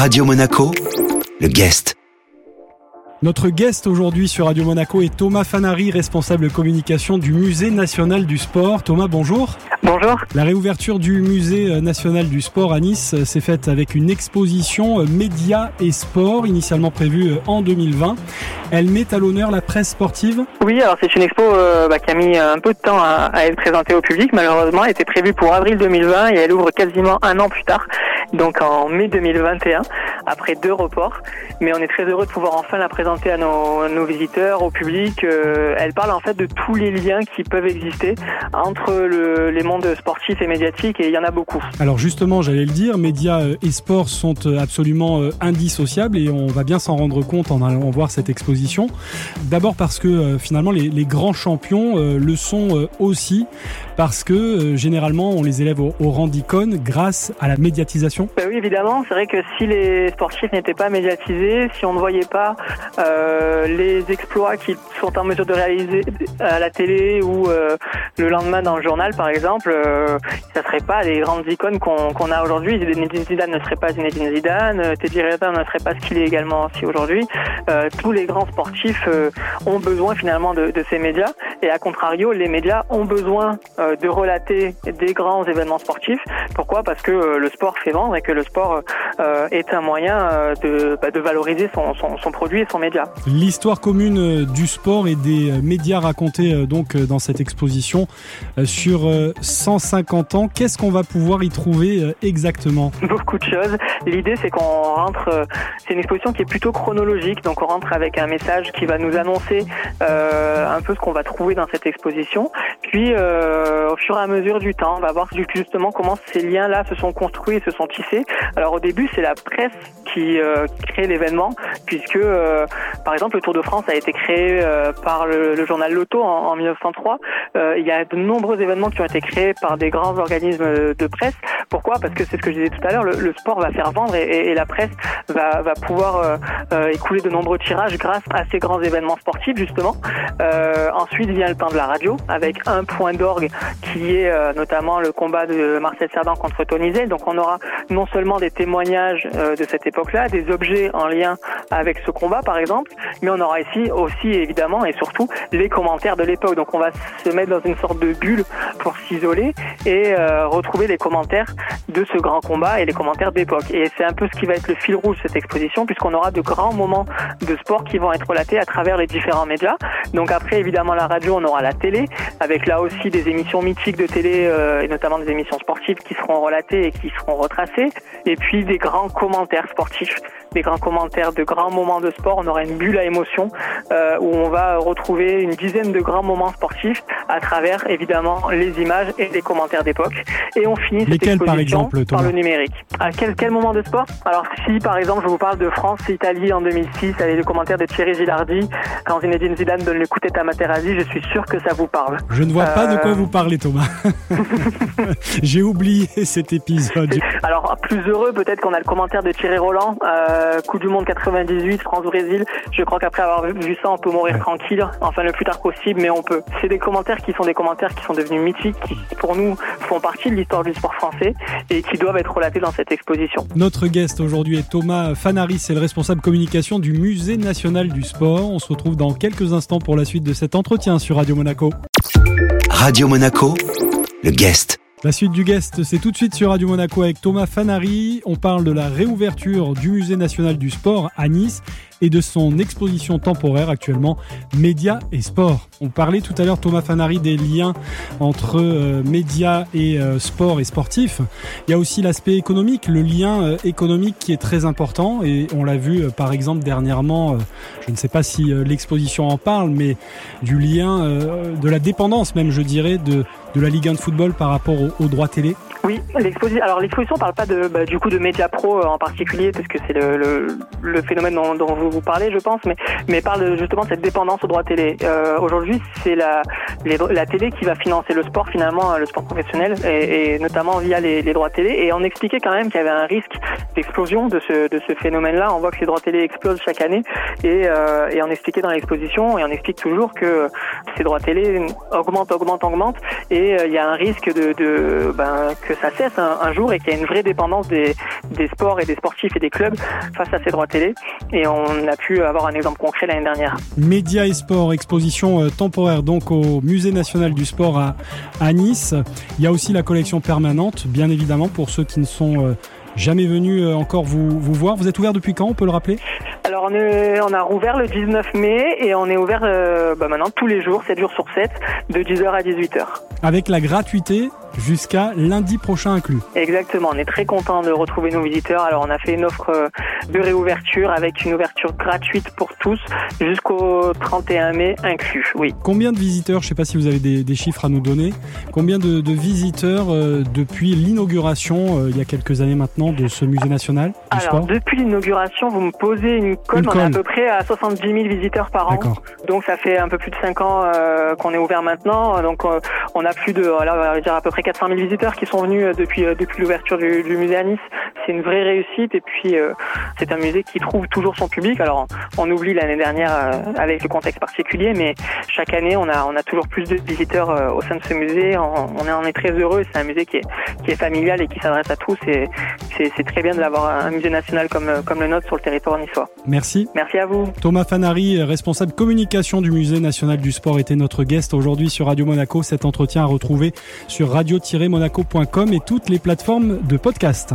Radio Monaco, le guest. Notre guest aujourd'hui sur Radio Monaco est Thomas Fanari, responsable communication du Musée national du sport. Thomas, bonjour. Bonjour. La réouverture du Musée national du sport à Nice s'est faite avec une exposition médias et sport initialement prévue en 2020. Elle met à l'honneur la presse sportive Oui, alors c'est une expo euh, bah, qui a mis un peu de temps à, à, être présentée au public. Malheureusement, elle était prévue pour avril 2020 et elle ouvre quasiment un an plus tard, donc en mai 2021, après deux reports. Mais on est très heureux de pouvoir enfin la présenter à nos, visiteurs, au public. Euh, elle parle en fait de tous les liens qui peuvent exister entre le, les mondes sportifs et médiatiques et il y en a beaucoup. Alors justement, j'allais le dire, médias et sport sont absolument indissociables et on va bien s'en rendre compte en allant voir cette exposition D'abord parce que euh, finalement les, grands champions euh, le sont euh, aussi parce que généralement on les élève au, au rang d'icône grâce à la médiatisation. Ben oui évidemment, c'est vrai que si les sportifs n'étaient pas médiatisés, si on ne voyait pas euh, les exploits qu'ils sont en mesure de réaliser à la télé ou euh, le lendemain dans le journal par exemple, euh, ça serait pas les grandes icônes qu'on qu a aujourd'hui. Zinedine Zidane ne serait pas Zinedine Zidane, Teddy Riner ne serait pas ce qu'il est également aussi aujourd'hui. tous les grands sportifs euh, ont besoin finalement de, de, ces médias et à contrario, les médias ont besoin euh, de relater des grands événements sportifs. Pourquoi? Parce que euh, le sport fait vendre et que le sport est un moyen de, bah, de valoriser son, son, son, produit et son média. L'histoire commune du sport et des médias racontés donc dans cette exposition sur 150 ans. Qu'est-ce qu'on va pouvoir y trouver exactement? Beaucoup de choses. L'idée c'est qu'on rentre, c'est une exposition qui est plutôt chronologique, donc on rentre avec un message qui va nous annoncer euh, un peu ce qu'on va trouver dans cette exposition. Puis, euh, au fur et à mesure du temps, on va voir justement comment ces liens-là se sont construits et se sont tissés. Alors au début, c'est la presse qui, euh, crée l'événement, puisque, euh, par exemple, le Tour de France a été créé euh, par le, le, journal Loto en, en 1903. il y a de nombreux événements qui ont été créés par des grands organismes de presse. Pourquoi? Parce que c'est ce que je disais tout à l'heure, le, le, sport va faire vendre et, et, la presse va, va pouvoir écouler de nombreux tirages grâce à ces grands événements sportifs justement. Euh, ensuite vient le temps de la radio avec un point d'orgue qui est euh, notamment le combat de Marcel Cerdan contre Tony Zell. Donc on aura non seulement des témoignages euh, de cette époque-là, des objets en lien avec ce combat par exemple, mais on aura ici aussi évidemment et surtout les commentaires de l'époque. Donc on va se mettre dans une sorte de bulle pour s'isoler et euh, retrouver les commentaires de ce grand combat et les commentaires d'époque. Et c'est un peu ce qui va être le fil rouge cette exposition puisqu'on aura de grands moments de sport qui vont être relatés à travers les différents médias. Donc après, évidemment, la radio, on aura la télé, avec là aussi des émissions mythiques de télé, euh, et notamment des émissions sportives qui seront relatées et qui seront retracées. Et puis des grands commentaires sportifs, des grands commentaires de grands moments de sport. On aura une bulle à émotion euh, où on va retrouver une dizaine de grands moments sportifs à travers, évidemment, les images et les commentaires d'époque. Et on finit cette Lesquels, par, exemple, par le numérique. À quel, quel moment de sport? Alors si, par exemple, je vous parle de France-Italie en 2006, avec le commentaire de Thierry Gilardi, quand Zinedine Zidane donne le coup tête à Materazzi, je suis sûr que ça vous parle. Je ne vois euh... pas de quoi vous parlez, Thomas. J'ai oublié cet épisode. Alors, plus heureux, peut-être qu'on a le commentaire de Thierry Roland, euh, Coup du Monde 98, France-Brésil. Je crois qu'après avoir vu ça, on peut mourir ouais. tranquille, enfin le plus tard possible, mais on peut. C'est des commentaires qui sont des commentaires qui sont devenus mythiques, qui pour nous font partie de l'histoire du sport français et qui doivent être relatés dans cette exposition. Notre guest aujourd'hui est Thomas Fanaris, c'est le responsable communication du Musée national du sport. On se retrouve dans quelques instants pour la suite de cet entretien sur Radio Monaco. Radio Monaco, le guest. La suite du guest, c'est tout de suite sur Radio Monaco avec Thomas Fanari. On parle de la réouverture du Musée national du sport à Nice et de son exposition temporaire actuellement Médias et Sport. On parlait tout à l'heure, Thomas Fanari, des liens entre euh, médias et euh, sport et sportif. Il y a aussi l'aspect économique, le lien euh, économique qui est très important et on l'a vu euh, par exemple dernièrement, je ne sais pas si l'exposition en parle, mais du lien de la dépendance même, je dirais, de, de la Ligue 1 de football par rapport aux au droits télé. Oui, l'exposition. Alors l'exposition parle pas de bah, du coup de médias pro en particulier parce que c'est le, le, le, phénomène dont, dont, vous vous parlez, je pense, mais mais parle justement de cette dépendance aux droits télé. Euh, Aujourd'hui, c'est la la télé qui va financer le sport finalement, le sport professionnel et, et notamment via les, les, droits télé. Et on expliquait quand même qu'il y avait un risque d'explosion de ce de ce phénomène-là. On voit que les droits télé explosent chaque année et euh, et on expliquait dans l'exposition et on explique toujours que ces droits télé augmentent, augmentent, augmentent et et il y a un risque de, de ben, que ça cesse un, jour et qu'il y a une vraie dépendance des, des sports et des sportifs et des clubs face à ces droits télé. Et on a pu avoir un exemple concret l'année dernière. Média et sport, exposition temporaire donc au Musée national du sport à, à Nice. Il y a aussi la collection permanente, bien évidemment, pour ceux qui ne sont jamais venu euh, encore vous, vous voir. Vous êtes ouvert depuis quand, on peut le rappeler? Alors on, a rouvert le 19 mai et on est ouvert euh, bah maintenant tous les jours, 7 jours sur 7, de 10h à 18h. Avec la gratuité jusqu'à lundi prochain inclus. Exactement, on est très content de retrouver nos visiteurs. Alors on a fait une offre euh, de réouverture avec une ouverture gratuite pour tous jusqu'au 31 mai inclus. Oui. Combien de visiteurs, je ne sais pas si vous avez des, chiffres à nous donner, combien de, visiteurs euh, depuis l'inauguration euh, il y a quelques années maintenant de ce musée national du Alors depuis l'inauguration, vous me posez une colle, on est à peu près à 70 000 visiteurs par an. Donc ça fait un peu plus de 5 ans qu'on est ouvert maintenant. Donc on a plus de, alors, on va dire à peu près 400 000 visiteurs qui sont venus euh, depuis, euh, depuis l'ouverture du, musée à Nice. C'est une vraie réussite et puis euh, c'est un musée qui trouve toujours son public. Alors on oublie l'année dernière avec le contexte particulier, mais chaque année on a, on a toujours plus de visiteurs au sein de ce musée. On, est, on est très heureux. C'est un musée qui est, qui est familial et qui s'adresse à tous. Et c'est très bien de l'avoir un musée national comme, comme le nôtre sur le territoire niçois. Merci. Merci à vous. Thomas Fanari, responsable communication du musée national du sport, était notre guest aujourd'hui sur Radio Monaco. Cet entretien à retrouver sur radio monaco.com et toutes les plateformes de podcast.